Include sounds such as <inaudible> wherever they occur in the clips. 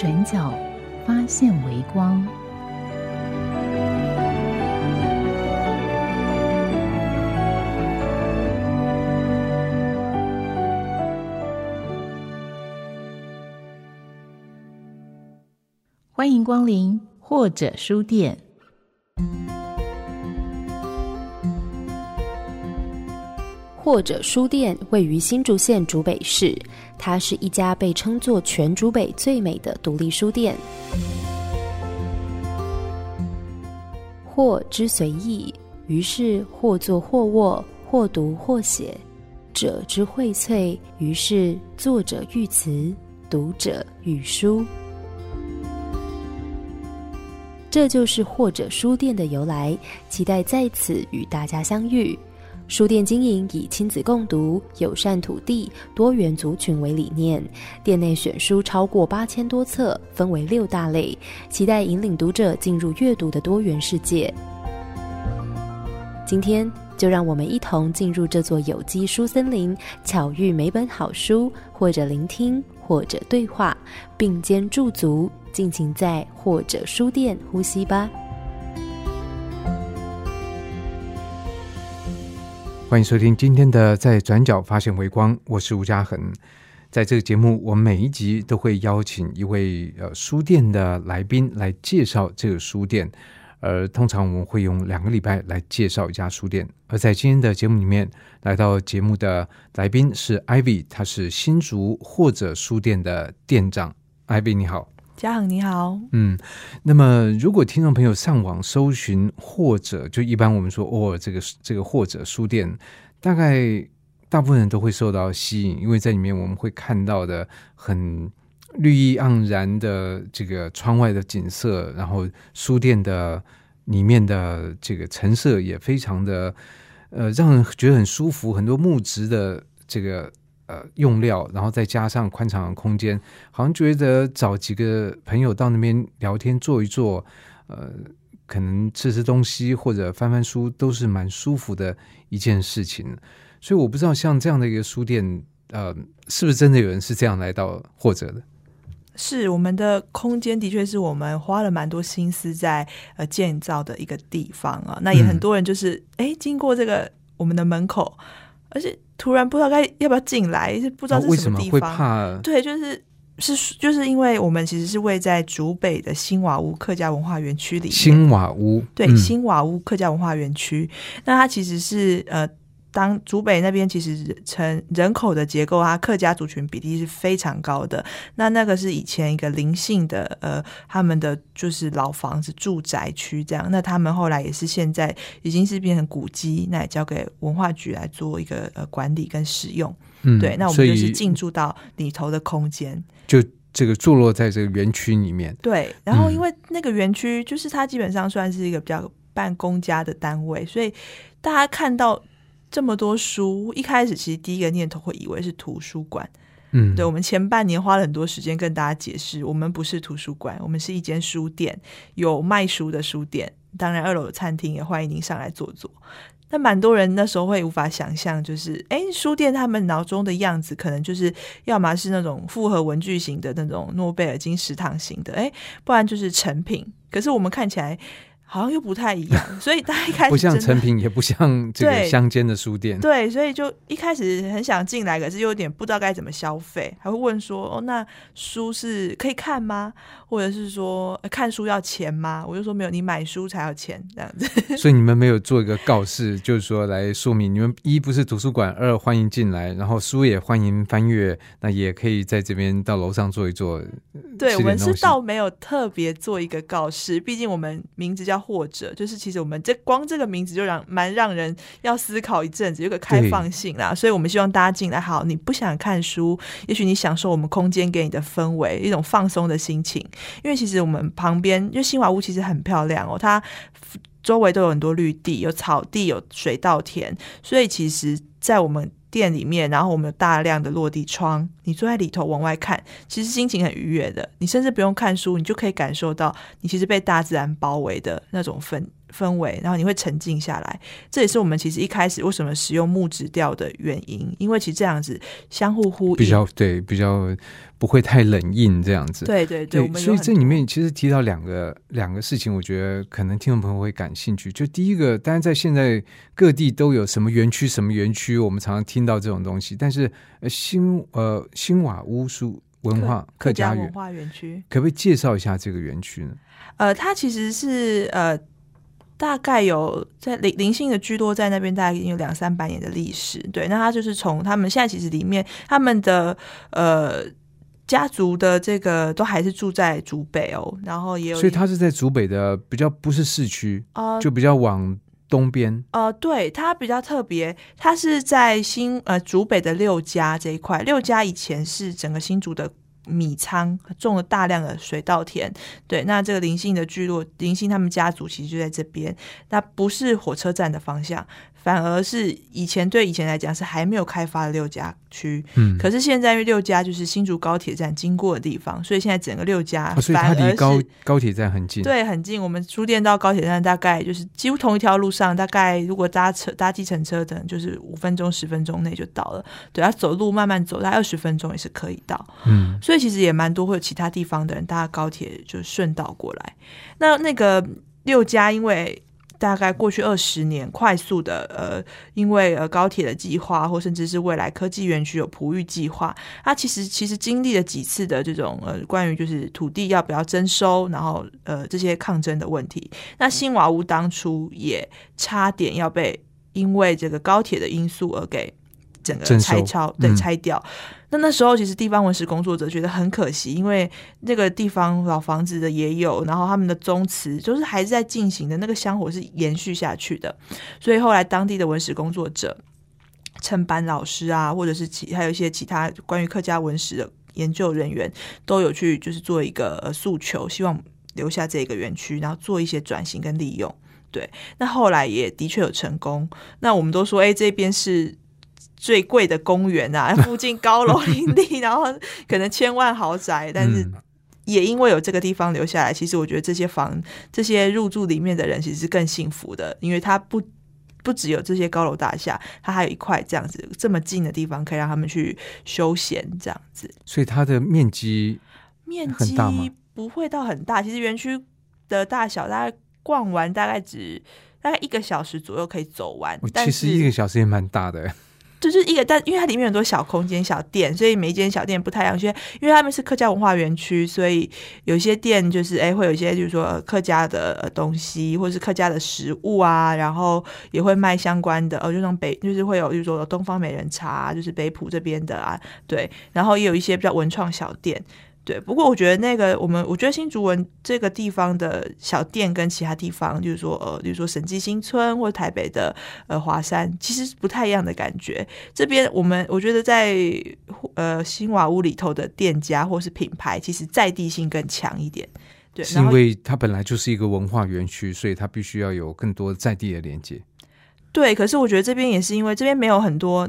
转角发现微光。欢迎光临或者书店。或者书店位于新竹县竹北市，它是一家被称作全竹北最美的独立书店。或之随意，于是或坐或卧，或读或写；者之荟萃，于是作者遇词，读者遇书。这就是或者书店的由来，期待在此与大家相遇。书店经营以亲子共读、友善土地、多元族群为理念。店内选书超过八千多册，分为六大类，期待引领读者进入阅读的多元世界。今天就让我们一同进入这座有机书森林，巧遇每本好书，或者聆听，或者对话，并肩驻足，尽情在或者书店呼吸吧。欢迎收听今天的《在转角发现微光》，我是吴嘉恒。在这个节目，我们每一集都会邀请一位呃书店的来宾来介绍这个书店，而通常我们会用两个礼拜来介绍一家书店。而在今天的节目里面，来到节目的来宾是 Ivy，他是新竹或者书店的店长。Ivy，你好。嘉恒你好，嗯，那么如果听众朋友上网搜寻或者就一般我们说哦，这个这个或者书店，大概大部分人都会受到吸引，因为在里面我们会看到的很绿意盎然的这个窗外的景色，然后书店的里面的这个陈设也非常的呃让人觉得很舒服，很多木质的这个。呃，用料，然后再加上宽敞的空间，好像觉得找几个朋友到那边聊天、坐一坐，呃，可能吃吃东西或者翻翻书，都是蛮舒服的一件事情。所以我不知道像这样的一个书店，呃，是不是真的有人是这样来到或者的？是我们的空间的确是我们花了蛮多心思在呃建造的一个地方啊。那也很多人就是哎，经过这个我们的门口，而且。突然不知道该要不要进来，是不知道是什么地方。对，就是是就是因为我们其实是位在竹北的新瓦屋客家文化园区里。新瓦屋，对，新瓦屋客家文化园区。那它其实是呃。当竹北那边其实成人口的结构啊，客家族群比例是非常高的。那那个是以前一个灵性的呃，他们的就是老房子住宅区这样。那他们后来也是现在已经是变成古迹，那也交给文化局来做一个呃管理跟使用。嗯，对，那我们就是进驻到里头的空间，就这个坐落在这个园区里面。对，然后因为那个园区就是它基本上算是一个比较半公家的单位，所以大家看到。这么多书，一开始其实第一个念头会以为是图书馆。嗯，对，我们前半年花了很多时间跟大家解释，我们不是图书馆，我们是一间书店，有卖书的书店。当然，二楼的餐厅，也欢迎您上来坐坐。那蛮多人那时候会无法想象，就是哎，书店他们脑中的样子，可能就是要么是那种复合文具型的那种诺贝尔金食堂型的，哎，不然就是成品。可是我们看起来。好像又不太一样，<laughs> 所以大家一开始不像成品，也不像这个乡间的书店。对，所以就一开始很想进来，可是又有点不知道该怎么消费，还会问说：“哦，那书是可以看吗？或者是说看书要钱吗？”我就说：“没有，你买书才要钱这样子。<laughs> ” <laughs> 所以你们没有做一个告示，就是说来说明你们一不是图书馆，二欢迎进来，然后书也欢迎翻阅，那也可以在这边到楼上坐一坐。对，我们是倒没有特别做一个告示，毕竟我们名字叫。或者，就是其实我们这光这个名字就让蛮让人要思考一阵子，有个开放性啦。所以我们希望大家进来，好，你不想看书，也许你享受我们空间给你的氛围，一种放松的心情。因为其实我们旁边，因为新华屋其实很漂亮哦，它周围都有很多绿地，有草地，有水稻田，所以其实，在我们。店里面，然后我们有大量的落地窗，你坐在里头往外看，其实心情很愉悦的。你甚至不用看书，你就可以感受到你其实被大自然包围的那种氛氛围，然后你会沉静下来。这也是我们其实一开始为什么使用木质调的原因，因为其实这样子相互呼应，比较对，比较不会太冷硬这样子。对对对，所以这里面其实提到两个两个事情，我觉得可能听众朋友会感兴趣。就第一个，当然在现在各地都有什么园区什么园区，我们常常听到这种东西，但是新呃新瓦屋书文化客家文化园区，可不可以介绍一下这个园区呢？呃，它其实是呃。大概有在灵灵性的居多在那边，大概已经有两三百年的历史。对，那他就是从他们现在其实里面他们的呃家族的这个都还是住在竹北哦，然后也有，所以他是在竹北的比较不是市区啊，就比较往东边。呃，对，他比较特别，他是在新呃竹北的六家这一块，六家以前是整个新竹的。米仓种了大量的水稻田，对，那这个灵性的聚落，灵性他们家族其实就在这边，那不是火车站的方向。反而是以前对以前来讲是还没有开发的六家区，嗯，可是现在因为六家就是新竹高铁站经过的地方，所以现在整个六家，所以它离高高铁站很近，对，很近。我们书店到高铁站大概就是几乎同一条路上，大概如果搭车搭计程车等，就是五分钟十分钟内就到了。对，要走路慢慢走，大概二十分钟也是可以到。嗯，所以其实也蛮多会有其他地方的人搭高铁就顺道过来。那那个六家因为。大概过去二十年，快速的呃，因为呃高铁的计划，或甚至是未来科技园区有璞玉计划，它其实其实经历了几次的这种呃关于就是土地要不要征收，然后呃这些抗争的问题。那新瓦屋当初也差点要被因为这个高铁的因素而给整个拆抄，对拆掉。那那时候其实地方文史工作者觉得很可惜，因为那个地方老房子的也有，然后他们的宗祠就是还是在进行的，那个香火是延续下去的。所以后来当地的文史工作者、承班老师啊，或者是其还有一些其他关于客家文史的研究人员，都有去就是做一个诉求，希望留下这个园区，然后做一些转型跟利用。对，那后来也的确有成功。那我们都说，哎，这边是。最贵的公园啊，<laughs> 附近高楼林立，<laughs> 然后可能千万豪宅，但是也因为有这个地方留下来，其实我觉得这些房、这些入住里面的人其实是更幸福的，因为他不不只有这些高楼大厦，他还有一块这样子这么近的地方，可以让他们去休闲这样子。所以它的面积面积不会到很大，其实园区的大小大概逛完大概只大概一个小时左右可以走完。其实一个小时也蛮大的。就是一个，但因为它里面很多小空间、小店，所以每一间小店不太一样。因为因为他们是客家文化园区，所以有些店就是哎，会有一些就是说客家的东西，或是客家的食物啊，然后也会卖相关的，哦，就种北就是会有，就是说东方美人茶，就是北浦这边的啊，对，然后也有一些比较文创小店。对，不过我觉得那个我们，我觉得新竹文这个地方的小店跟其他地方，就是说呃，比如说审计新村或台北的呃华山，其实不太一样的感觉。这边我们我觉得在呃新瓦屋里头的店家或是品牌，其实在地性更强一点。对，是因为它本来就是一个文化园区，所以它必须要有更多在地的连接。对，可是我觉得这边也是因为这边没有很多，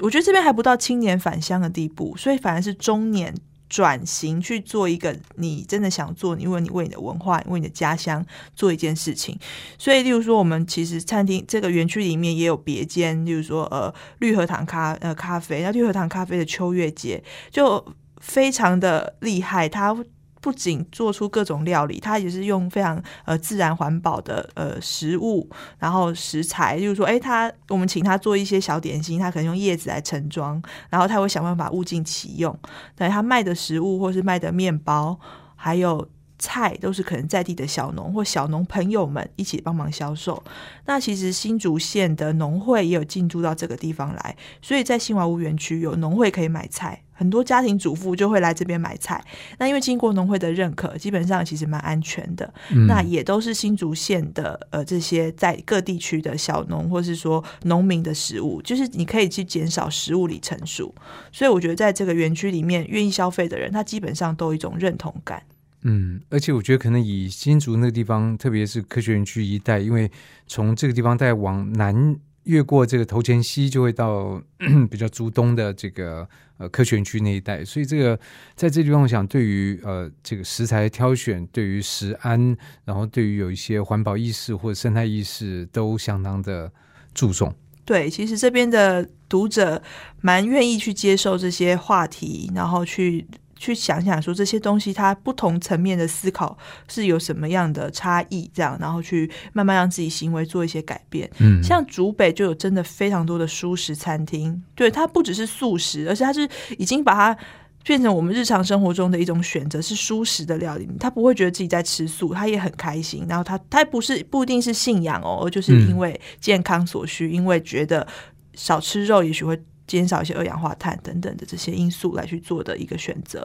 我觉得这边还不到青年返乡的地步，所以反而是中年。转型去做一个你真的想做，因为你为你的文化、为你的家乡做一件事情。所以，例如说，我们其实餐厅这个园区里面也有别间，例如说，呃，绿荷塘咖呃咖啡，那绿荷塘咖啡的秋月节就非常的厉害，它。不仅做出各种料理，它也是用非常呃自然环保的呃食物，然后食材，就是说，哎，他我们请他做一些小点心，他可能用叶子来盛装，然后他会想办法物尽其用。对他卖的食物或是卖的面包，还有菜，都是可能在地的小农或小农朋友们一起帮忙销售。那其实新竹县的农会也有进驻到这个地方来，所以在新华屋园区有农会可以买菜。很多家庭主妇就会来这边买菜。那因为经过农会的认可，基本上其实蛮安全的。嗯那也都是新竹县的呃这些在各地区的小农或是说农民的食物，就是你可以去减少食物里成熟。所以我觉得在这个园区里面，愿意消费的人，他基本上都有一种认同感。嗯，而且我觉得可能以新竹那个地方，特别是科学园区一带，因为从这个地方再往南越过这个头前溪，就会到 <clears throat> 比较竹东的这个呃科学园区那一带，所以这个在这地方，我想对于呃这个食材挑选，对于食安，然后对于有一些环保意识或者生态意识，都相当的注重。对，其实这边的读者蛮愿意去接受这些话题，然后去去想想说这些东西它不同层面的思考是有什么样的差异，这样，然后去慢慢让自己行为做一些改变。嗯，像竹北就有真的非常多的素食餐厅，对它不只是素食，而且它是已经把它变成我们日常生活中的一种选择，是素食的料理。他不会觉得自己在吃素，他也很开心。然后他他不是不一定是信仰哦，而就是因为健康所需，因为觉得少吃肉也许会减少一些二氧化碳等等的这些因素来去做的一个选择。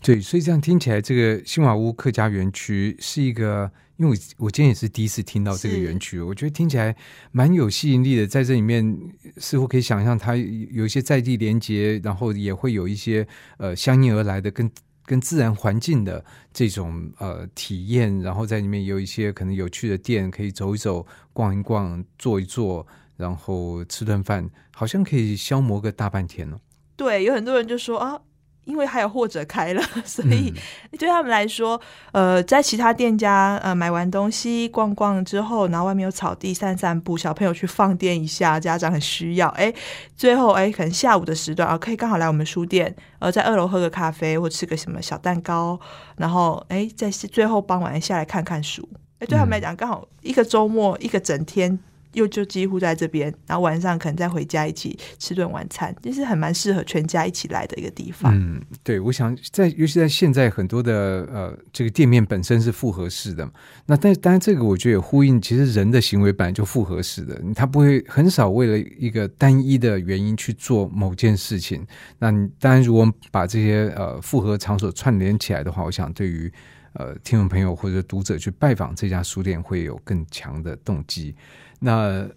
对，所以这样听起来，这个新瓦屋客家园区是一个，因为我我今天也是第一次听到这个园区，我觉得听起来蛮有吸引力的，在这里面似乎可以想象它有一些在地连接，然后也会有一些呃相应而来的跟跟自然环境的这种呃体验，然后在里面有一些可能有趣的店可以走一走、逛一逛、坐一坐，然后吃顿饭，好像可以消磨个大半天哦。对，有很多人就说啊。因为还有或者开了，<laughs> 所以嗯对他们来说，呃，在其他店家呃买完东西逛逛之后，然后外面有草地散散步，小朋友去放电一下，家长很需要，哎，最后哎，可能下午的时段啊，可以刚好来我们书店，呃，在二楼喝个咖啡或吃个什么小蛋糕，然后哎，在最后傍晚下来看看书，哎，对他们来讲，刚好一个周末一个整天。又就几乎在这边，然后晚上可能再回家一起吃顿晚餐，就是很蛮适合全家一起来的一个地方。嗯，对，我想在尤其在现在很多的呃这个店面本身是复合式的，那但当然这个我觉得也呼应，其实人的行为本来就复合式的，他不会很少为了一个单一的原因去做某件事情。那你当然如果把这些呃复合场所串联起来的话，我想对于呃听众朋友或者读者去拜访这家书店会有更强的动机。那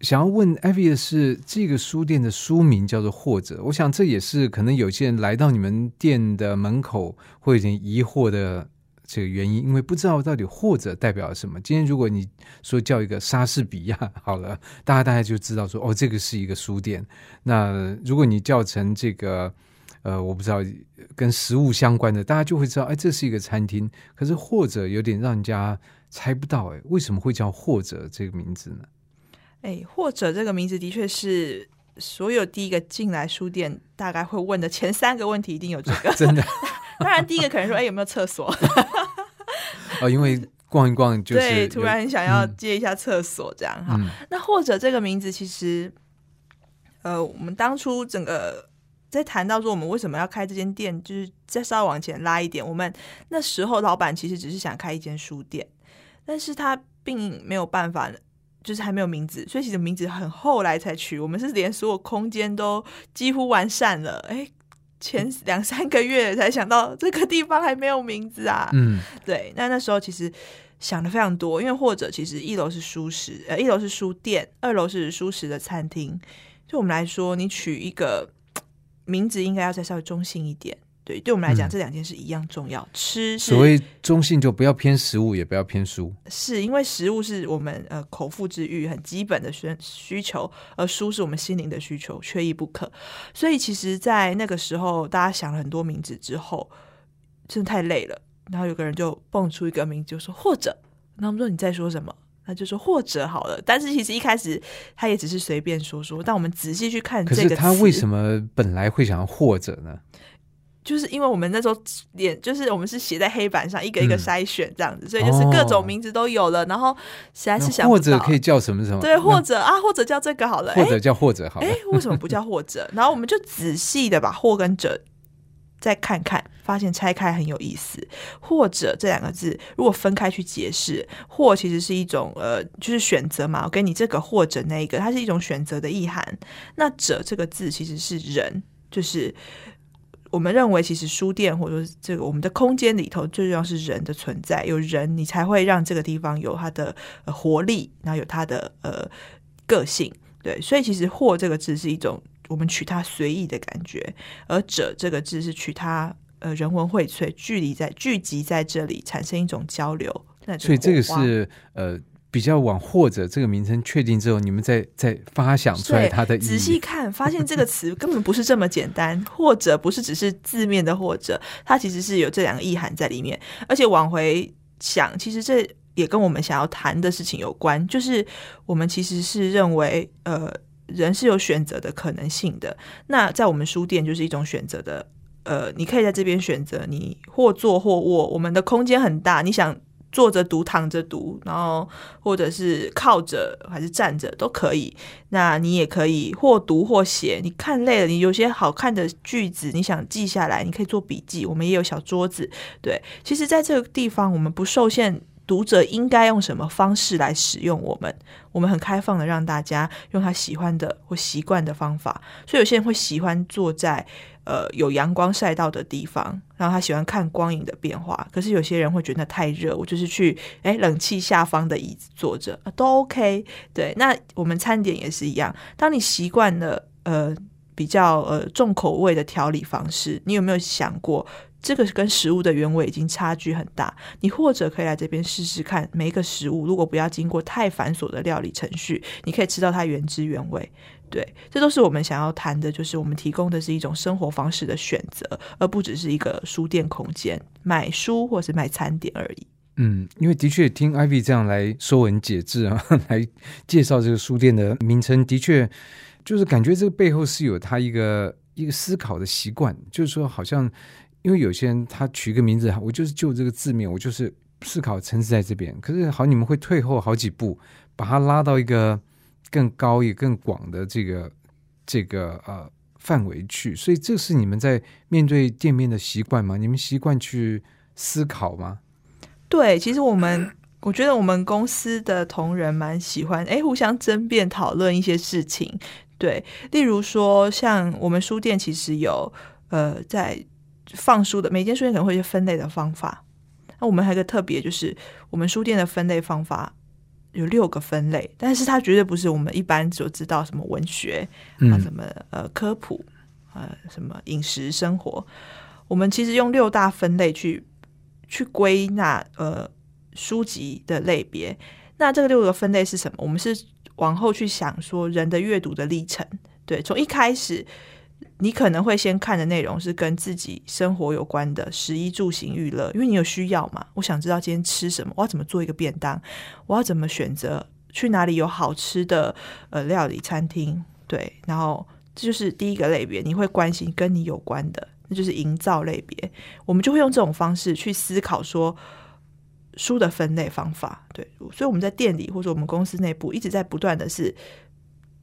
想要问艾薇的是，这个书店的书名叫做“或者”，我想这也是可能有些人来到你们店的门口会有点疑惑的这个原因，因为不知道到底“或者”代表什么。今天如果你说叫一个莎士比亚好了，大家大概就知道说哦，这个是一个书店。那如果你叫成这个，呃，我不知道跟食物相关的，大家就会知道，哎，这是一个餐厅。可是“或者”有点让人家猜不到，哎，为什么会叫“或者”这个名字呢？哎，或者这个名字的确是所有第一个进来书店大概会问的前三个问题，一定有这个。<laughs> 真的 <laughs> 当然，第一个可能说，哎，有没有厕所？<laughs> 哦，因为逛一逛就是对，突然很想要嗯借一下厕所这样哈。嗯那或者这个名字其实，呃，我们当初整个在谈到说我们为什么要开这间店，就是再稍微往前拉一点，我们那时候老板其实只是想开一间书店，但是他并没有办法。就是还没有名字，所以其实名字很后来才取。我们是连所有空间都几乎完善了，哎，前两三个月才想到这个地方还没有名字啊。嗯对，那那时候其实想的非常多，因为或者其实一楼是书食，呃，一楼是书店，二楼是书食的餐厅。对我们来说，你取一个名字应该要再稍微中性一点。对，对我们来讲，嗯这两件事一样重要。吃是所谓中性，就不要偏食物，也不要偏书。是因为食物是我们呃口腹之欲很基本的需需求，而书是我们心灵的需求，缺一不可。所以其实，在那个时候，大家想了很多名字之后，真的太累了。然后有个人就蹦出一个名字，就说或者，那我们说你在说什么？他就说或者好了。但是其实一开始他也只是随便说说，但我们仔细去看这个词，他为什么本来会想要或者呢？就是因为我们那时候脸，就是我们是写在黑板上一个一个嗯筛选这样子，所以就是各种名字都有了。然后实在是想或者可以叫什么什么？对，或者啊，或者叫这个好了，或者叫或者好了哎。哎，为什么不叫或者？然后我们就仔细的把或跟者再看看，发现拆开很有意思。或者这两个字，如果分开去解释，或其实是一种呃，就是选择嘛，我给你这个或者那一个，它是一种选择的意涵。那者这个字其实是人，就是我们认为，其实书店或者说这个我们的空间里头，最重要是人的存在，有人你才会让这个地方有它的呃活力，然后有它的呃个性。对，所以其实“或”这个字是一种我们取它随意的感觉，而“者”这个字是取它呃人文荟萃，距离在聚集在这里，产生一种交流。那所以这个是呃。比较往或者这个名称确定之后，你们再再发想出来它的意义。仔细看，发现这个词根本不是这么简单，或者不是只是字面的或者，它其实是有这两个意涵在里面。而且往回想，其实这也跟我们想要谈的事情有关，就是我们其实是认为，呃，人是有选择的可能性的。那在我们书店就是一种选择的，呃，你可以在这边选择，你或坐或卧，我们的空间很大，你想。坐着读，躺着读，然后或者是靠着还是站着都可以。那你也可以或读或写。你看累了，你有些好看的句子，你想记下来，你可以做笔记。我们也有小桌子。对，其实在这个地方，我们不受限，读者应该用什么方式来使用我们？我们很开放的，让大家用他喜欢的或习惯的方法。所以有些人会喜欢坐在。呃，有阳光晒到的地方，然后他喜欢看光影的变化。可是有些人会觉得太热，我就是去哎冷气下方的椅子坐着都 OK。对，那我们餐点也是一样。当你习惯了呃比较呃重口味的调理方式，你有没有想过这个跟食物的原味已经差距很大？你或者可以来这边试试看，每一个食物如果不要经过太繁琐的料理程序，你可以吃到它原汁原味。对，这都是我们想要谈的，就是我们提供的是一种生活方式的选择，而不只是一个书店空间买书或是卖餐点而已。嗯，因为的确听 Ivy 这样来说文解字啊，来介绍这个书店的名称，的确就是感觉这个背后是有他一个一个思考的习惯，就是说好像因为有些人他取一个名字，我就是就这个字面，我就是思考层次在这边，可是好你们会退后好几步，把它拉到一个。更高也更广的这个这个呃范围去，所以这是你们在面对店面的习惯吗？你们习惯去思考吗？对，其实我们我觉得我们公司的同仁蛮喜欢哎互相争辩讨论一些事情。对，例如说像我们书店其实有呃在放书的每间书店可能会有分类的方法。那我们还有个特别就是我们书店的分类方法。有六个分类，但是它绝对不是我们一般所知道什么文学啊，什么呃科普呃什么饮食生活。我们其实用六大分类去去归纳呃书籍的类别。那这个六个分类是什么？我们是往后去想说人的阅读的历程，对，从一开始。你可能会先看的内容是跟自己生活有关的，食衣住行娱乐，因为你有需要嘛。我想知道今天吃什么，我要怎么做一个便当，我要怎么选择去哪里有好吃的呃料理餐厅，对，然后这就是第一个类别，你会关心跟你有关的，那就是营造类别。我们就会用这种方式去思考说书的分类方法，对，所以我们在店里或者我们公司内部一直在不断的是。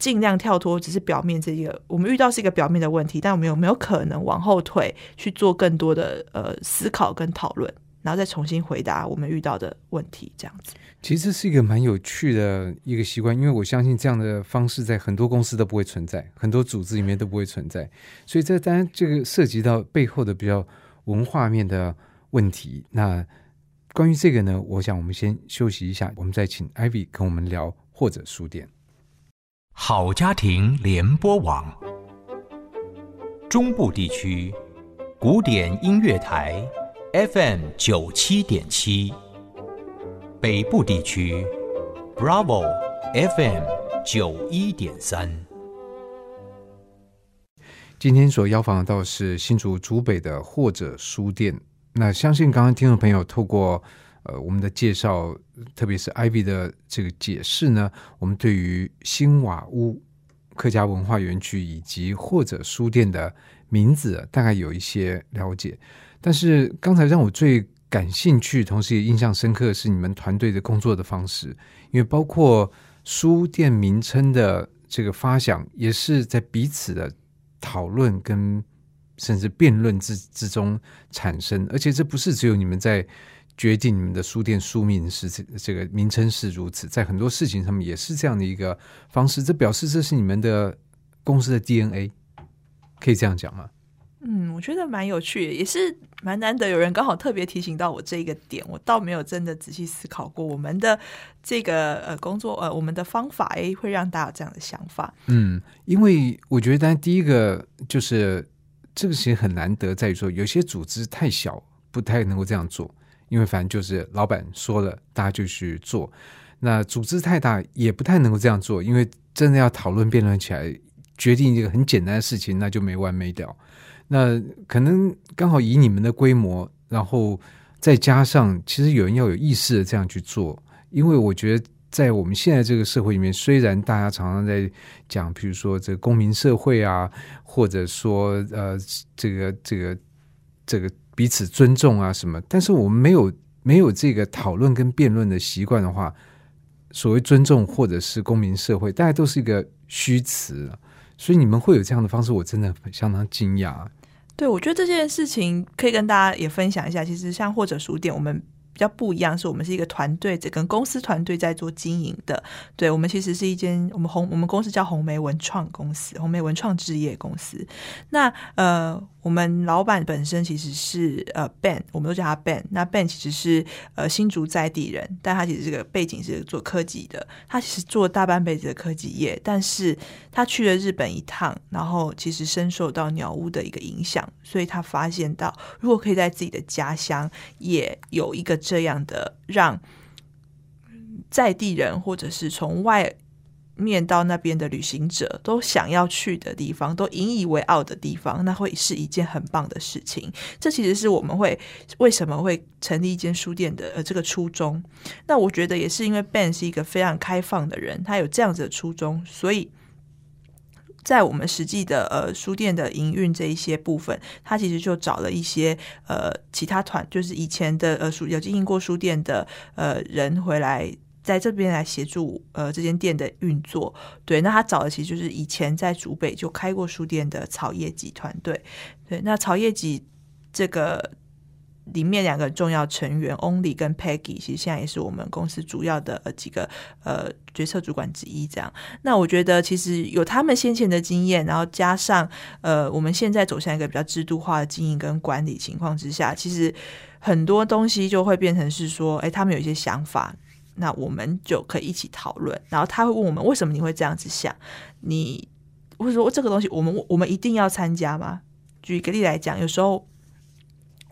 尽量跳脱，只是表面这个，我们遇到是一个表面的问题，但我们有没有可能往后退，去做更多的呃思考跟讨论，然后再重新回答我们遇到的问题？这样子，其实是一个蛮有趣的一个习惯，因为我相信这样的方式在很多公司都不会存在，很多组织里面都不会存在，所以这当然这个涉及到背后的比较文化面的问题。那关于这个呢，我想我们先休息一下，我们再请 Ivy 跟我们聊，或者书店。好家庭联播网，中部地区古典音乐台 FM 九七点七，北部地区 Bravo FM 九一点三。今天所邀访到是新竹竹北的或者书店，那相信刚刚听众朋友透过。呃，我们的介绍，特别是 Ivy 的这个解释呢，我们对于新瓦屋客家文化园区以及或者书店的名字大概有一些了解。但是刚才让我最感兴趣，同时也印象深刻的是你们团队的工作的方式，因为包括书店名称的这个发想，也是在彼此的讨论跟甚至辩论之之中产生，而且这不是只有你们在。决定你们的书店书名是这这个名称是如此，在很多事情上面也是这样的一个方式，这表示这是你们的公司的 DNA，可以这样讲吗？嗯，我觉得蛮有趣的，也是蛮难得有人刚好特别提醒到我这一个点，我倒没有真的仔细思考过我们的这个呃工作呃我们的方法，哎，会让大家有这样的想法。嗯，因为我觉得，第一个就是这个其实很难得，在于说有些组织太小，不太能够这样做，因为反正就是老板说了，大家就去做。那组织太大也不太能够这样做，因为真的要讨论辩论起来，决定一个很简单的事情，那就没完没了。那可能刚好以你们的规模，然后再加上，其实有人要有意识的这样去做，因为我觉得在我们现在这个社会里面，虽然大家常常在讲，比如说这个公民社会啊，或者说呃这个这个这个彼此尊重啊什么，但是我们没有没有这个讨论跟辩论的习惯的话。所谓尊重或者是公民社会，大家都是一个虚词，所以你们会有这样的方式，我真的相当惊讶。对，我觉得这件事情可以跟大家也分享一下。其实像或者书店，我们。比较不一样，是我们是一个团队，这跟公司团队在做经营的。对我们其实是一间我们红我们公司叫红梅文创公司，红梅文创置业公司。那呃，我们老板本身其实是呃 Ben，我们都叫他 Ben。那 Ben 其实是呃新竹在地人，但他其实这个背景是做科技的。他其实做大半辈子的科技业，但是他去了日本一趟，然后其实深受到鸟屋的一个影响，所以他发现到如果可以在自己的家乡也有一个。这样的让在地人或者是从外面到那边的旅行者都想要去的地方，都引以为傲的地方，那会是一件很棒的事情。这其实是我们会为什么会成立一间书店的呃这个初衷。那我觉得也是因为 Ben 是一个非常开放的人，他有这样子的初衷，所以。在我们实际的呃书店的营运这一些部分，他其实就找了一些呃其他团，就是以前的呃书有经营过书店的呃人回来，在这边来协助呃这间店的运作。对，那他找的其实就是以前在竹北就开过书店的草叶集团队。对，那草叶集这个。里面两个重要成员 Only 跟 Peggy，其实现在也是我们公司主要的几个呃决策主管之一。这样，那我觉得其实有他们先前的经验，然后加上呃我们现在走向一个比较制度化的经营跟管理情况之下，其实很多东西就会变成是说，哎，他们有一些想法，那我们就可以一起讨论。然后他会问我们，为什么你会这样子想？你或者说这个东西，我们我们一定要参加吗？举一个例来讲，有时候。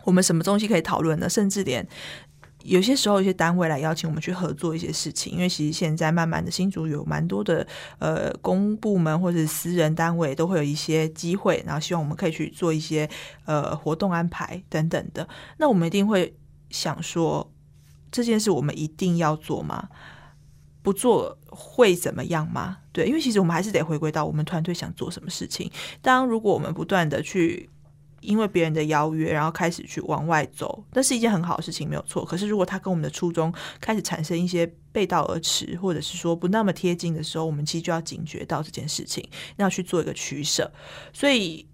我们什么东西可以讨论呢？甚至连有些时候，一些单位来邀请我们去合作一些事情，因为其实现在慢慢的新竹有蛮多的呃公部门或者私人单位都会有一些机会，然后希望我们可以去做一些呃活动安排等等的。那我们一定会想说，这件事我们一定要做吗？不做会怎么样吗？对，因为其实我们还是得回归到我们团队想做什么事情。当如果我们不断的去。因为别人的邀约，然后开始去往外走，那是一件很好的事情，没有错。可是，如果他跟我们的初衷开始产生一些背道而驰，或者是说不那么贴近的时候，我们其实就要警觉到这件事情，要去做一个取舍。所以，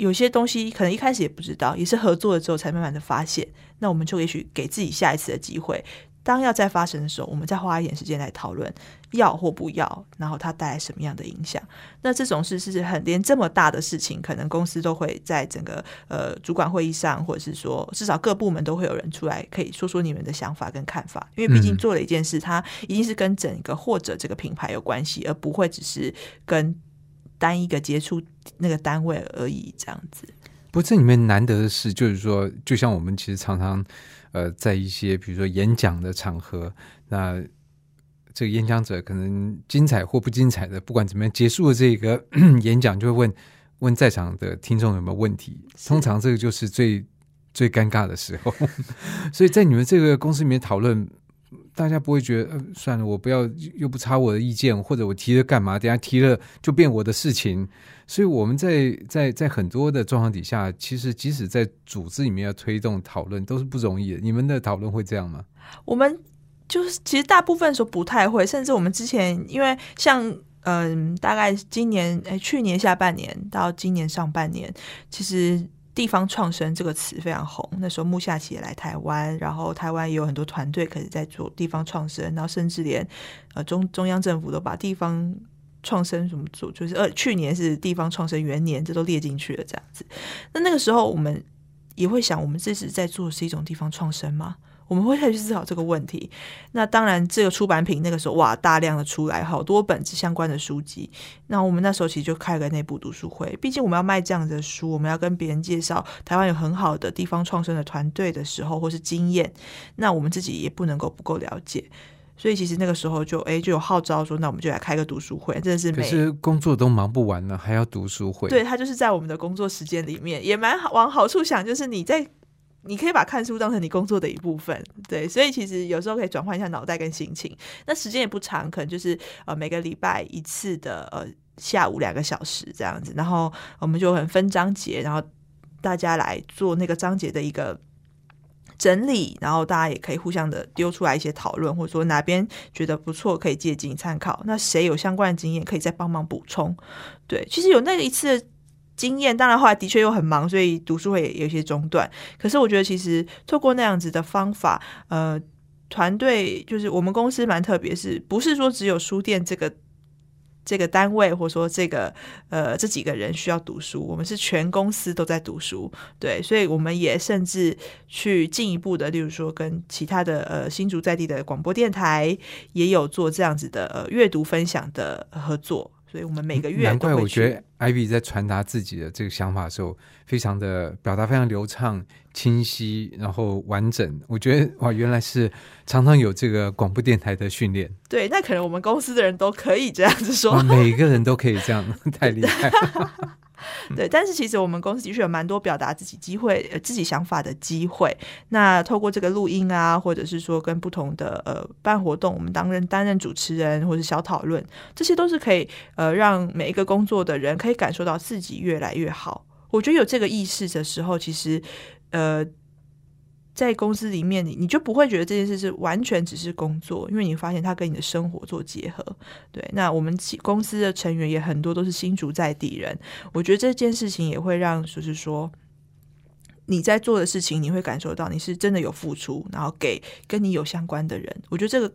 有些东西可能一开始也不知道，也是合作了之后才慢慢的发现。那我们就也许给自己下一次的机会。当要再发生的时候，我们再花一点时间来讨论要或不要，然后它带来什么样的影响。那这种事是很连这么大的事情，可能公司都会在整个呃主管会议上，或者是说至少各部门都会有人出来可以说说你们的想法跟看法。因为毕竟做了一件事，它一定是跟整个或者这个品牌有关系，而不会只是跟单一个接触那个单位而已。这样子。不，这里面难得的是，就是说，就像我们其实常常。呃，在一些比如说演讲的场合，那这个演讲者可能精彩或不精彩的，不管怎么样，结束了这个 <clears throat> 演讲，就会问问在场的听众有没有问题。通常这个就是最最尴尬的时候。<laughs> 所以在你们这个公司里面讨论，大家不会觉得，算了，我不要，又不差我的意见，或者我提了干嘛？等下提了就变我的事情。所以我们在在在很多的状况底下，其实即使在组织里面要推动讨论都是不容易的。你们的讨论会这样吗？我们就是其实大部分时候不太会，甚至我们之前因为像嗯，大概今年哎去年下半年到今年上半年，其实地方创生这个词非常红。那时候木下企也来台湾，然后台湾也有很多团队可以在做地方创生，然后甚至连呃中中央政府都把地方。创生什么做，就是呃去年是地方创生元年，这都列进去了这样子。那那个时候我们也会想，我们自己在做是一种地方创生吗？我们会再去思考这个问题。那当然，这个出版品那个时候哇，大量的出来好多本子相关的书籍。那我们那时候其实就开了内部读书会，毕竟我们要卖这样的书，我们要跟别人介绍台湾有很好的地方创生的团队的时候，或是经验，那我们自己也不能够不够了解。所以其实那个时候就哎就有号召说，那我们就来开个读书会，真的是可每是工作都忙不完了，还要读书会。对，他就是在我们的工作时间里面，也蛮好。往好处想，就是你在你可以把看书当成你工作的一部分，对。所以其实有时候可以转换一下脑袋跟心情。那时间也不长，可能就是呃每个礼拜一次的呃下午两个小时这样子，然后我们就很分章节，然后大家来做那个章节的一个。整理，然后大家也可以互相的丢出来一些讨论，或者说哪边觉得不错可以借鉴参考。那谁有相关的经验可以再帮忙补充？对，其实有那一次经验，当然后来的确又很忙，所以读书会也有些中断。可是我觉得其实透过那样子的方法，呃，团队就是我们公司蛮特别，是不是说只有书店这个？这个单位或者说这个呃这几个人需要读书，我们是全公司都在读书，对，所以我们也甚至去进一步的，例如说跟其他的呃新竹在地的广播电台也有做这样子的呃阅读分享的合作。所以我们每个月难怪我觉得 Ivy 在传达自己的这个想法的时候，非常的表达非常流畅、清晰，然后完整。我觉得哇，原来是常常有这个广播电台的训练。对，那可能我们公司的人都可以这样子说，每个人都可以这样，<laughs> 太厉害。<laughs> 对，但是其实我们公司的确有蛮多表达自己机会、呃自己想法的机会。那透过这个录音啊，或者是说跟不同的呃办活动，我们担任担任主持人或者小讨论，这些都是可以呃让每一个工作的人可以感受到自己越来越好。我觉得有这个意识的时候，其实呃。在公司里面，你你就不会觉得这件事是完全只是工作，因为你发现它跟你的生活做结合。对，那我们公司的成员也很多都是新竹在地人，我觉得这件事情也会让，就是说你在做的事情，你会感受到你是真的有付出，然后给跟你有相关的人，我觉得这个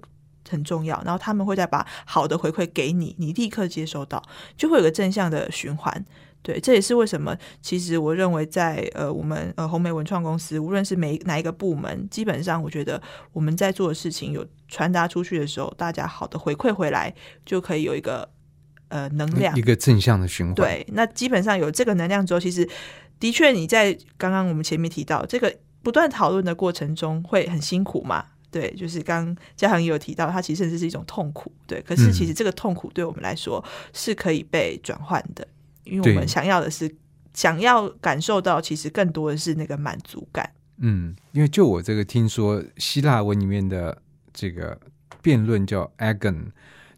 很重要。然后他们会再把好的回馈给你，你立刻接收到，就会有个正向的循环。对，这也是为什么，其实我认为在呃我们呃红梅文创公司，无论是每哪一个部门，基本上我觉得我们在做的事情有传达出去的时候，大家好的回馈回来，就可以有一个呃能量，一个正向的循环。对，那基本上有这个能量之后，其实的确你在刚刚我们前面提到这个不断讨论的过程中会很辛苦嘛？对，就是刚嘉恒也有提到，它其实甚至是一种痛苦。对，可是其实这个痛苦对我们来说是可以被转换的。因为我们想要的是，想要感受到，其实更多的是那个满足感。嗯，因为就我这个听说，希腊文里面的这个辩论叫 agon，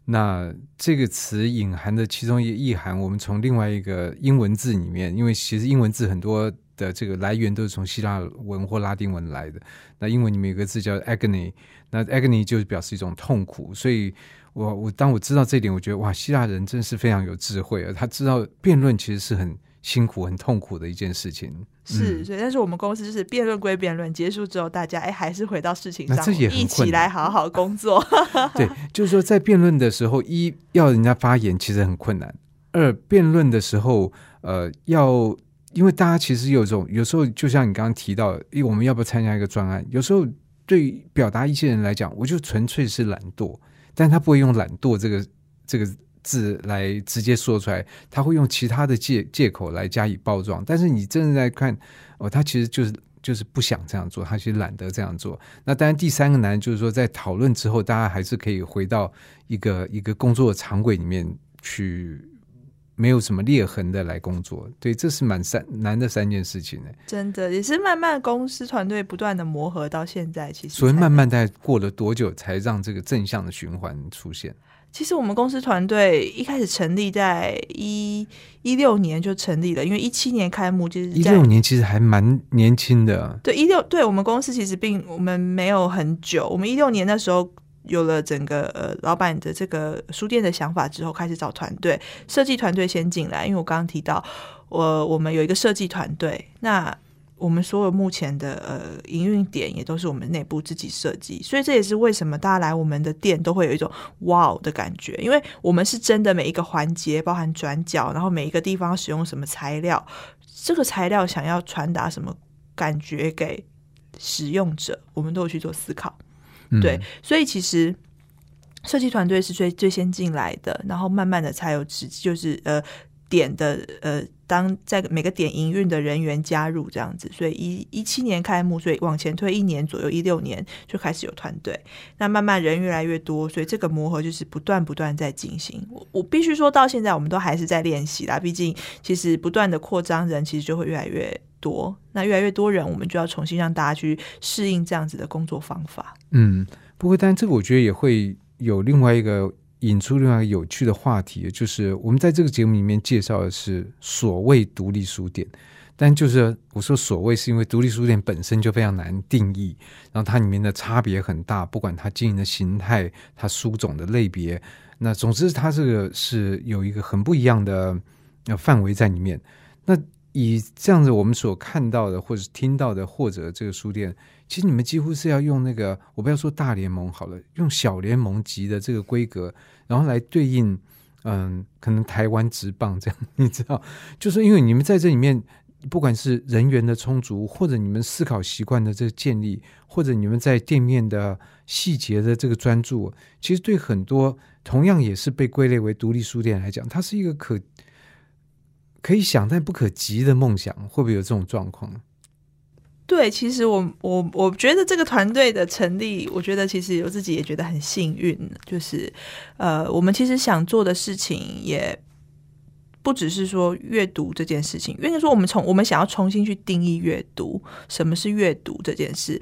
那这个词隐含的其中一个意涵，我们从另外一个英文字里面，因为其实英文字很多的这个来源都是从希腊文或拉丁文来的。那英文里面有个字叫 agony，那 agony 就是表示一种痛苦，所以。我我当我知道这点，我觉得哇，希腊人真是非常有智慧啊！他知道辩论其实是很辛苦、很痛苦的一件事情。是，所以但是我们公司就是辩论归辩论，结束之后大家哎还是回到事情上，一起来好好工作。<laughs> 对，就是说在辩论的时候，一要人家发言其实很困难；二辩论的时候，呃，要因为大家其实有种有时候就像你刚刚提到，因为我们要不要参加一个专案？有时候对表达一些人来讲，我就纯粹是懒惰。但他不会用懒惰这个这个字来直接说出来，他会用其他的借借口来加以包装。但是你真的在看哦，他其实就是就是不想这样做，他其实懒得这样做。那当然，第三个难就是说，在讨论之后，大家还是可以回到一个一个工作的常轨里面去，没有什么裂痕的来工作。对，这是蛮三难的三件事情呢。真的也是慢慢公司团队不断的磨合到现在，其实所以慢慢在过了多久才让这个正向的循环出现？其实我们公司团队一开始成立在一一六年就成立了，因为一七年开幕就是一六年，其实还蛮年轻的。对，一六对我们公司其实并我们没有很久，我们一六年那时候有了整个呃老板的这个书店的想法之后，开始找团队设计团队先进来，因为我刚刚提到我我们有一个设计团队，那我们所有目前的呃营运点也都是我们内部自己设计，所以这也是为什么大家来我们的店都会有一种哇的感觉，因为我们是真的每一个环节，包含转角，然后每一个地方使用什么材料，这个材料想要传达什么感觉给使用者，我们都有去做思考。对，所以其实设计团队是最最先进来的，然后慢慢的才有直就是呃点的呃，当在每个点营运的人员加入这样子，所以一一七年开幕，所以往前推一年左右，一六年就开始有团队，那慢慢人越来越多，所以这个磨合就是不断不断在进行。我我必须说到现在，我们都还是在练习啦，毕竟其实不断的扩张人，其实就会越来越。多，那越来越多人，我们就要重新让大家去适应这样子的工作方法。嗯，不过，但这个我觉得也会有另外一个引出另外一个有趣的话题，就是我们在这个节目里面介绍的是所谓独立书店，但就是我说所谓是因为独立书店本身就非常难定义，然后它里面的差别很大，不管它经营的形态、它书种的类别，那总之它这个是有一个很不一样的范围在里面。那以这样子我们所看到的或者听到的，或者这个书店，其实你们几乎是要用那个，我不要说大联盟好了，用小联盟级的这个规格，然后来对应，嗯，可能台湾职棒这样，你知道，就是因为你们在这里面，不管是人员的充足，或者你们思考习惯的这个建立，或者你们在店面的细节的这个专注，其实对很多同样也是被归类为独立书店来讲，它是一个可。可以想但不可及的梦想，会不会有这种状况？对，其实我我我觉得这个团队的成立，我觉得其实我自己也觉得很幸运，就是呃，我们其实想做的事情也不只是说阅读这件事情，因为说我们从我们想要重新去定义阅读，什么是阅读这件事。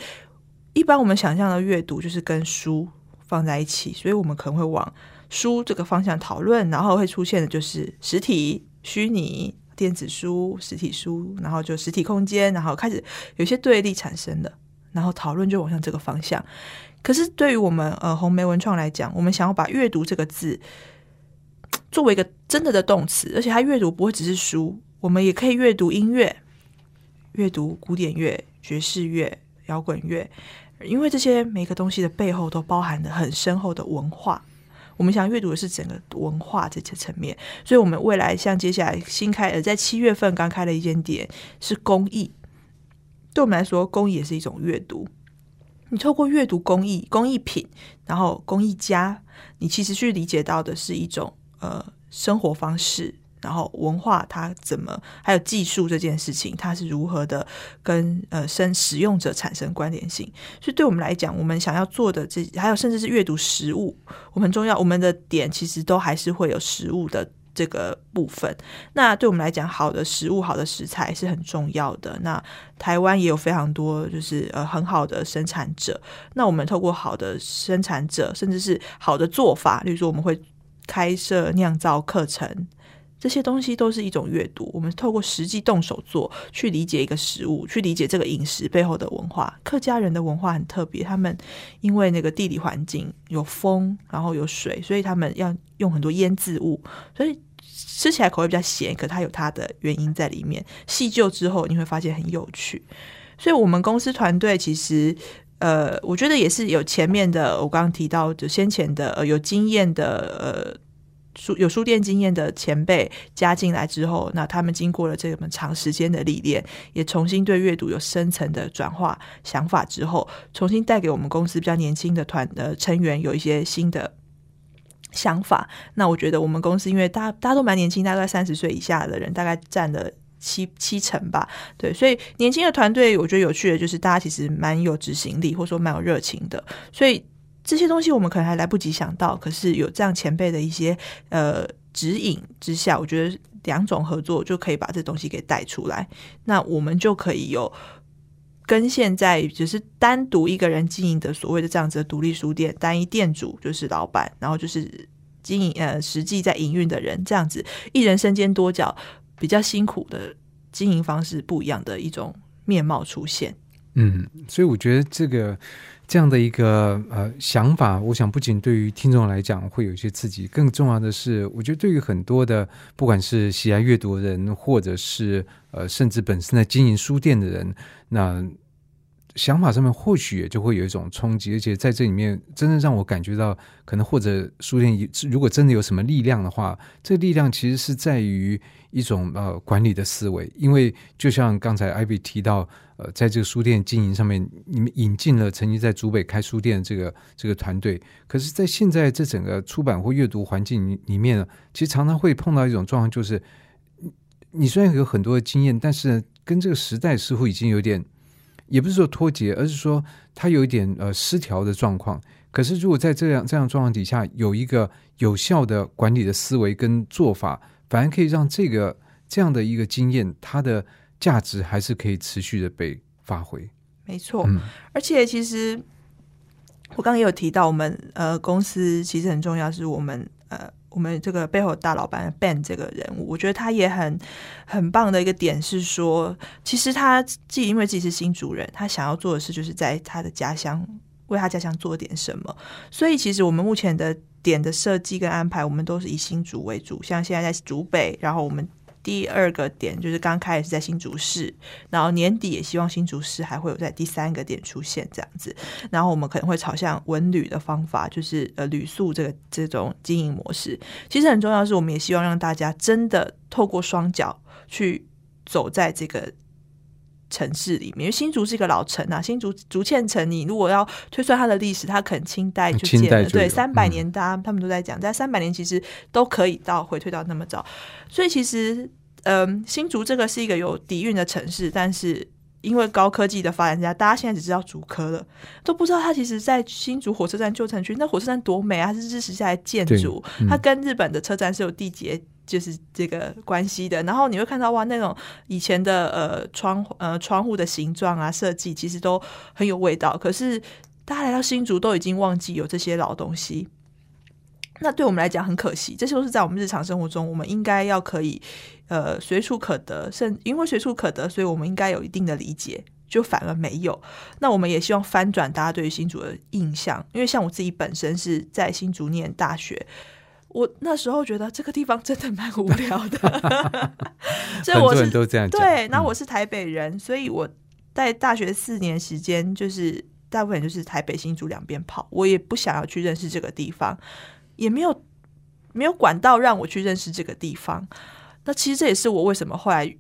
一般我们想象的阅读就是跟书放在一起，所以我们可能会往书这个方向讨论，然后会出现的就是实体。虚拟电子书、实体书，然后就实体空间，然后开始有些对立产生了，然后讨论就往向这个方向。可是对于我们呃红梅文创来讲，我们想要把阅读这个字作为一个真的的动词，而且它阅读不会只是书，我们也可以阅读音乐、阅读古典乐、爵士乐、摇滚乐，因为这些每个东西的背后都包含着很深厚的文化。我们想阅读的是整个文化这些层面，所以我们未来像接下来新开呃，在七月份刚开了一间店是公益，对我们来说，公益也是一种阅读。你透过阅读公益工艺品，然后工艺家，你其实去理解到的是一种呃生活方式。然后文化它怎么，还有技术这件事情，它是如何的跟呃生使用者产生关联性？所以对我们来讲，我们想要做的这，还有甚至是阅读食物，我们重要，我们的点其实都还是会有食物的这个部分。那对我们来讲，好的食物、好的食材是很重要的。那台湾也有非常多就是呃很好的生产者。那我们透过好的生产者，甚至是好的做法，例如说我们会开设酿造课程。这些东西都是一种阅读，我们透过实际动手做，去理解一个食物，去理解这个饮食背后的文化。客家人的文化很特别，他们因为那个地理环境有风，然后有水，所以他们要用很多腌制物，所以吃起来口味比较咸，可它有它的原因在里面。细究之后，你会发现很有趣。所以，我们公司团队其实，呃，我觉得也是有前面的，我刚刚提到的先前的，呃，有经验的，呃。书有书店经验的前辈加进来之后，那他们经过了这么长时间的历练，也重新对阅读有深层的转化想法之后，重新带给我们公司比较年轻的团的成员有一些新的想法。那我觉得我们公司因为大家大家都蛮年轻，大概三十岁以下的人大概占了七七成吧，对，所以年轻的团队我觉得有趣的就是大家其实蛮有执行力，或者说蛮有热情的，所以。这些东西我们可能还来不及想到，可是有这样前辈的一些呃指引之下，我觉得两种合作就可以把这东西给带出来。那我们就可以有跟现在只是单独一个人经营的所谓的这样子的独立书店，单一店主就是老板，然后就是经营呃实际在营运的人，这样子一人身兼多角，比较辛苦的经营方式不一样的一种面貌出现。嗯，所以我觉得这个这样的一个呃想法，我想不仅对于听众来讲会有一些刺激，更重要的是，我觉得对于很多的不管是喜爱阅读的人，或者是呃甚至本身在经营书店的人，那想法上面或许也就会有一种冲击，而且在这里面真正让我感觉到，可能或者书店如果真的有什么力量的话，这力量其实是在于一种呃管理的思维，因为就像刚才艾比提到。呃，在这个书店经营上面，你们引进了曾经在竹北开书店这个这个团队，可是，在现在这整个出版或阅读环境里面呢，其实常常会碰到一种状况，就是你虽然有很多的经验，但是跟这个时代似乎已经有点，也不是说脱节，而是说它有一点呃失调的状况。可是，如果在这样这样状况底下，有一个有效的管理的思维跟做法，反而可以让这个这样的一个经验，它的。价值还是可以持续的被发挥，没错。而且其实我刚刚也有提到，我们呃公司其实很重要，是我们呃我们这个背后大老板 Ben 这个人物，我觉得他也很很棒的一个点是说，其实他自己因为自己是新主人，他想要做的事就是在他的家乡为他家乡做点什么。所以其实我们目前的点的设计跟安排，我们都是以新竹为主，像现在在竹北，然后我们。第二个点就是刚开始在新竹市，然后年底也希望新竹市还会有在第三个点出现这样子，然后我们可能会朝向文旅的方法，就是呃旅宿这个这种经营模式。其实很重要是，我们也希望让大家真的透过双脚去走在这个。城市里面，因为新竹是一个老城啊，新竹竹堑城，你如果要推算它的历史，它可能清代就建了，对，三百年，大家他们都在讲，在三百年其实都可以到回退到那么早，所以其实，嗯，新竹这个是一个有底蕴的城市，但是因为高科技的发展下，大家现在只知道竹科了，都不知道它其实，在新竹火车站旧城区，那火车站多美啊，它是日式下来建筑，它跟日本的车站是有缔结。就是这个关系的，然后你会看到哇，那种以前的呃窗呃窗户的形状啊设计，其实都很有味道。可是大家来到新竹都已经忘记有这些老东西，那对我们来讲很可惜。这些都是在我们日常生活中，我们应该要可以呃随处可得，甚因为随处可得，所以我们应该有一定的理解，就反而没有。那我们也希望翻转大家对于新竹的印象，因为像我自己本身是在新竹念大学。我那时候觉得这个地方真的蛮无聊的，<laughs> 所以我是都这样对。然后我是台北人，所以我在大学四年时间，就是大部分就是台北新竹两边跑。我也不想要去认识这个地方，也没有没有管道让我去认识这个地方。那其实这也是我为什么后来。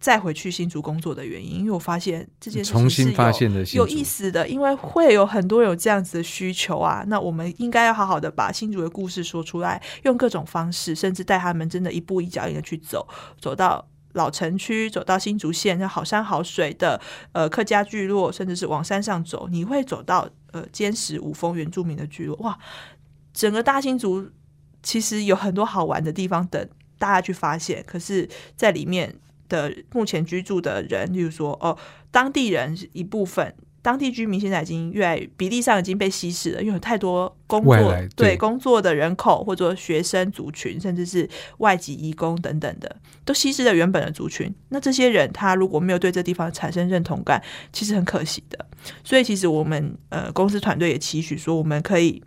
再回去新竹工作的原因，因为我发现这件事重新发现的有意思的，因为会有很多有这样子的需求啊。那我们应该要好好的把新竹的故事说出来，用各种方式，甚至带他们真的一步一脚印的去走，走到老城区，走到新竹县，那好山好水的呃客家聚落，甚至是往山上走，你会走到呃坚实五峰原住民的聚落。哇，整个大新竹其实有很多好玩的地方等大家去发现，可是在里面。的目前居住的人，例如说哦，当地人一部分，当地居民现在已经越来比例上已经被稀释了，因为有太多工作对工作的人口，或者学生族群，甚至是外籍移工等等的，都稀释了原本的族群。那这些人他如果没有对这地方产生认同感，其实很可惜的。所以其实我们呃公司团队也期许说，我们可以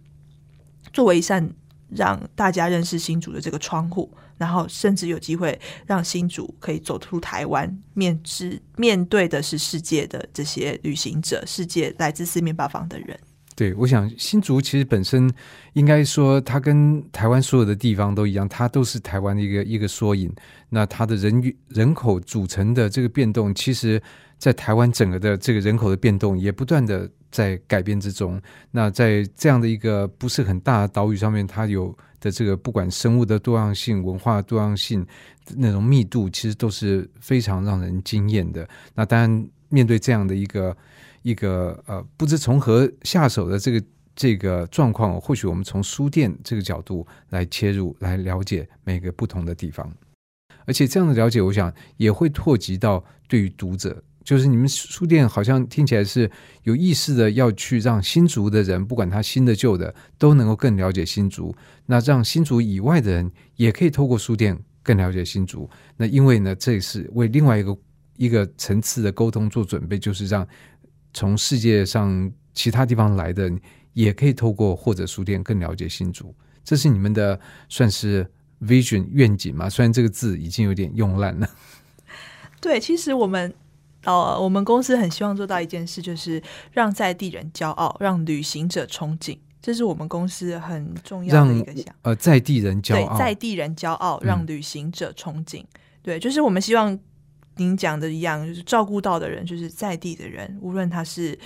作为一扇让大家认识新竹的这个窗户。然后甚至有机会让新竹可以走出台湾，面之面对的是世界的这些旅行者，世界来自四面八方的人。对，我想新竹其实本身应该说，它跟台湾所有的地方都一样，它都是台湾的一个一个缩影。那它的人人口组成的这个变动，其实，在台湾整个的这个人口的变动也不断的在改变之中。那在这样的一个不是很大的岛屿上面，它有。的这个不管生物的多样性、文化多样性那种密度，其实都是非常让人惊艳的。那当然，面对这样的一个一个呃不知从何下手的这个这个状况，或许我们从书店这个角度来切入，来了解每个不同的地方，而且这样的了解，我想也会拓及到对于读者。就是你们书店好像听起来是有意识的，要去让新竹的人，不管他新的旧的，都能够更了解新竹。那让新竹以外的人也可以透过书店更了解新竹。那因为呢，这是为另外一个一个层次的沟通做准备，就是让从世界上其他地方来的，也可以透过或者书店更了解新竹。这是你们的算是 vision 愿景嘛？虽然这个字已经有点用烂了。对，其实我们呃，我们公司很希望做到一件事，就是让在地人骄傲，让旅行者憧憬。这是我们公司很重要的一个想，呃，在地人骄傲，在地人骄傲，让旅行者憧憬。对，就是我们希望您讲的一样，就是照顾到的人，就是在地的人，无论他是。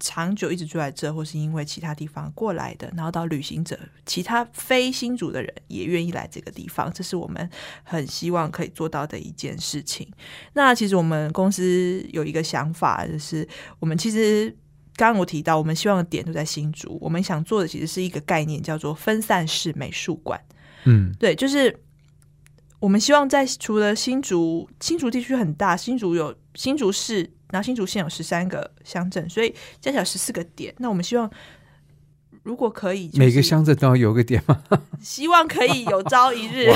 长久一直住在这，或是因为其他地方过来的，然后到旅行者，其他非新竹的人也愿意来这个地方，这是我们很希望可以做到的一件事情。那其实我们公司有一个想法，就是我们其实刚刚我提到，我们希望的点都在新竹，我们想做的其实是一个概念，叫做分散式美术馆。嗯，对，就是我们希望在除了新竹，新竹地区很大，新竹有新竹市。然后新竹县有十三个乡镇，所以加起来十四个点。那我们希望，如果可以，每个乡镇都要有个点吗？<laughs> 希望可以有朝一日。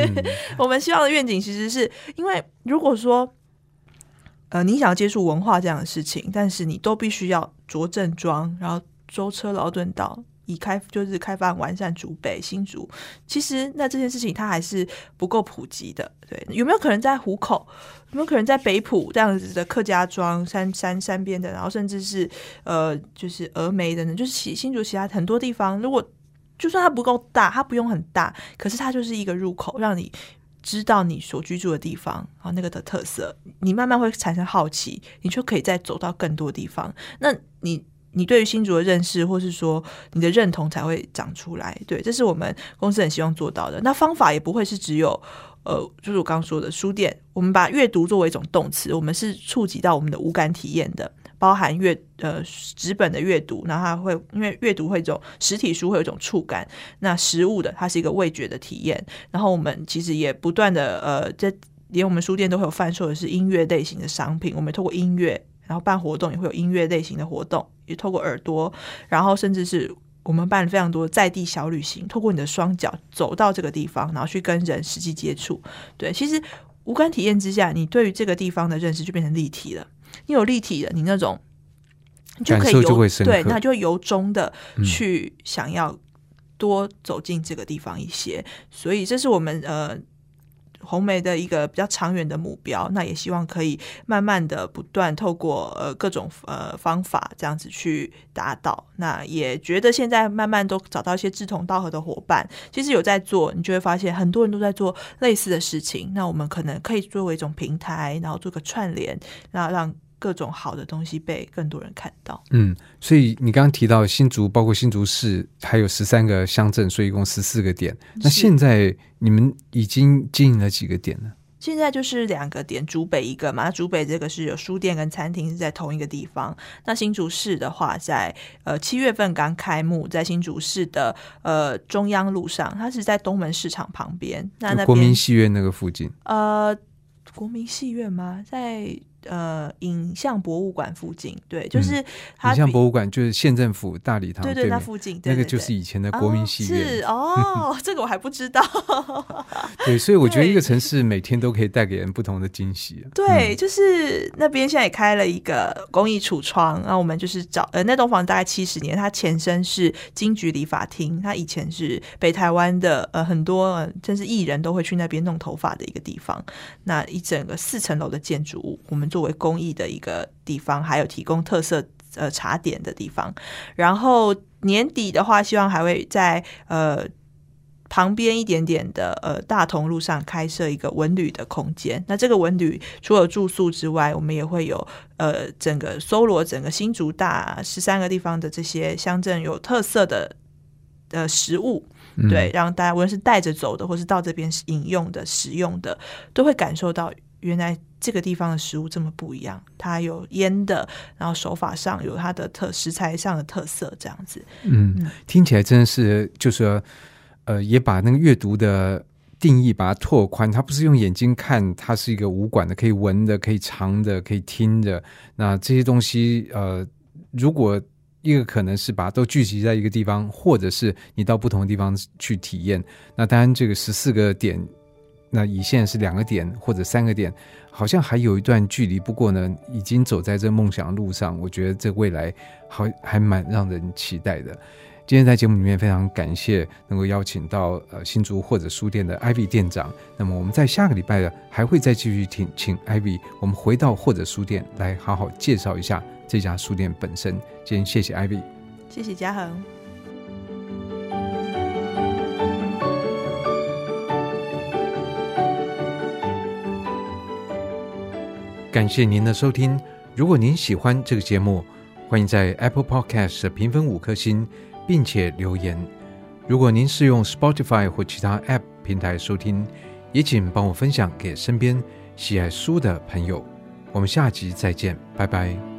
<laughs> 我们希望的愿景其实是因为，如果说，呃，你想要接触文化这样的事情，但是你都必须要着正装，然后舟车劳顿到。以开就是开发完善竹北新竹，其实那这件事情它还是不够普及的。对，有没有可能在湖口？有没有可能在北浦这样子的客家庄山山山边的？然后甚至是呃，就是峨眉的呢？就是其新竹其他很多地方，如果就算它不够大，它不用很大，可是它就是一个入口，让你知道你所居住的地方啊那个的特色，你慢慢会产生好奇，你就可以再走到更多地方。那你。你对于新竹的认识，或是说你的认同才会长出来。对，这是我们公司很希望做到的。那方法也不会是只有，呃，就是我刚刚说的书店。我们把阅读作为一种动词，我们是触及到我们的五感体验的，包含阅呃纸本的阅读，然后它会因为阅读会一种实体书会有一种触感，那实物的它是一个味觉的体验。然后我们其实也不断的呃，在连我们书店都会有贩售的是音乐类型的商品，我们透过音乐。然后办活动也会有音乐类型的活动，也透过耳朵，然后甚至是我们办了非常多在地小旅行，透过你的双脚走到这个地方，然后去跟人实际接触。对，其实无感体验之下，你对于这个地方的认识就变成立体了。你有立体的，你那种就可以由对，那就由衷的去想要多走进这个地方一些。所以这是我们呃。红梅的一个比较长远的目标，那也希望可以慢慢的不断透过呃各种呃方法这样子去达到。那也觉得现在慢慢都找到一些志同道合的伙伴，其实有在做，你就会发现很多人都在做类似的事情。那我们可能可以作为一种平台，然后做个串联，然后让。各种好的东西被更多人看到。嗯，所以你刚刚提到新竹，包括新竹市，还有十三个乡镇，所以一共十四个点。那现在你们已经经营了几个点呢？现在就是两个点，竹北一个嘛。竹北这个是有书店跟餐厅是在同一个地方。那新竹市的话，在呃七月份刚开幕，在新竹市的呃中央路上，它是在东门市场旁边。那那国民戏院那个附近？呃，国民戏院吗？在。呃，影像博物馆附近，对，就是影像博物馆，就是县政府大礼堂，对对，那附近，那个就是以前的国民戏院。是哦，这个我还不知道。<laughs> 对，所以我觉得一个城市每天都可以带给人不同的惊喜。对，就是那边现在也开了一个公益橱窗，那我们就是找呃那栋房子大概七十年，它前身是金菊理发厅，它以前是北台湾的呃很多甚至艺人都会去那边弄头发的一个地方。那一整个四层楼的建筑物，我们。作为公益的一个地方，还有提供特色呃茶点的地方。然后年底的话，希望还会在呃旁边一点点的呃大同路上开设一个文旅的空间。那这个文旅除了住宿之外，我们也会有呃整个搜罗整个新竹大十三个地方的这些乡镇有特色的呃食物，对，让大家无论是带着走的，或是到这边饮用的、食用的，都会感受到原来。这个地方的食物这么不一样，它有腌的，然后手法上有它的特食材上的特色，这样子。嗯，听起来真的是就是呃，也把那个阅读的定义把它拓宽。它不是用眼睛看，它是一个无管的，可以闻的，可以尝的，可以听的。那这些东西，呃，如果一个可能是把它都聚集在一个地方，或者是你到不同的地方去体验。那当然，这个十四个点。那以现在是两个点或者三个点，好像还有一段距离。不过呢，已经走在这梦想路上，我觉得这未来好还蛮让人期待的。今天在节目里面非常感谢能够邀请到呃新竹或者书店的 Ivy 店长。那么我们在下个礼拜的还会再继续听，请 Ivy 我们回到或者书店来好好介绍一下这家书店本身。今天谢谢 Ivy，谢谢嘉恒。感谢您的收听。如果您喜欢这个节目，欢迎在 Apple Podcast 评分五颗星。并且留言。如果您是用 Spotify 或其他 App 平台收听，也请帮我分享给身边喜爱书的朋友。我们下集再见，拜拜。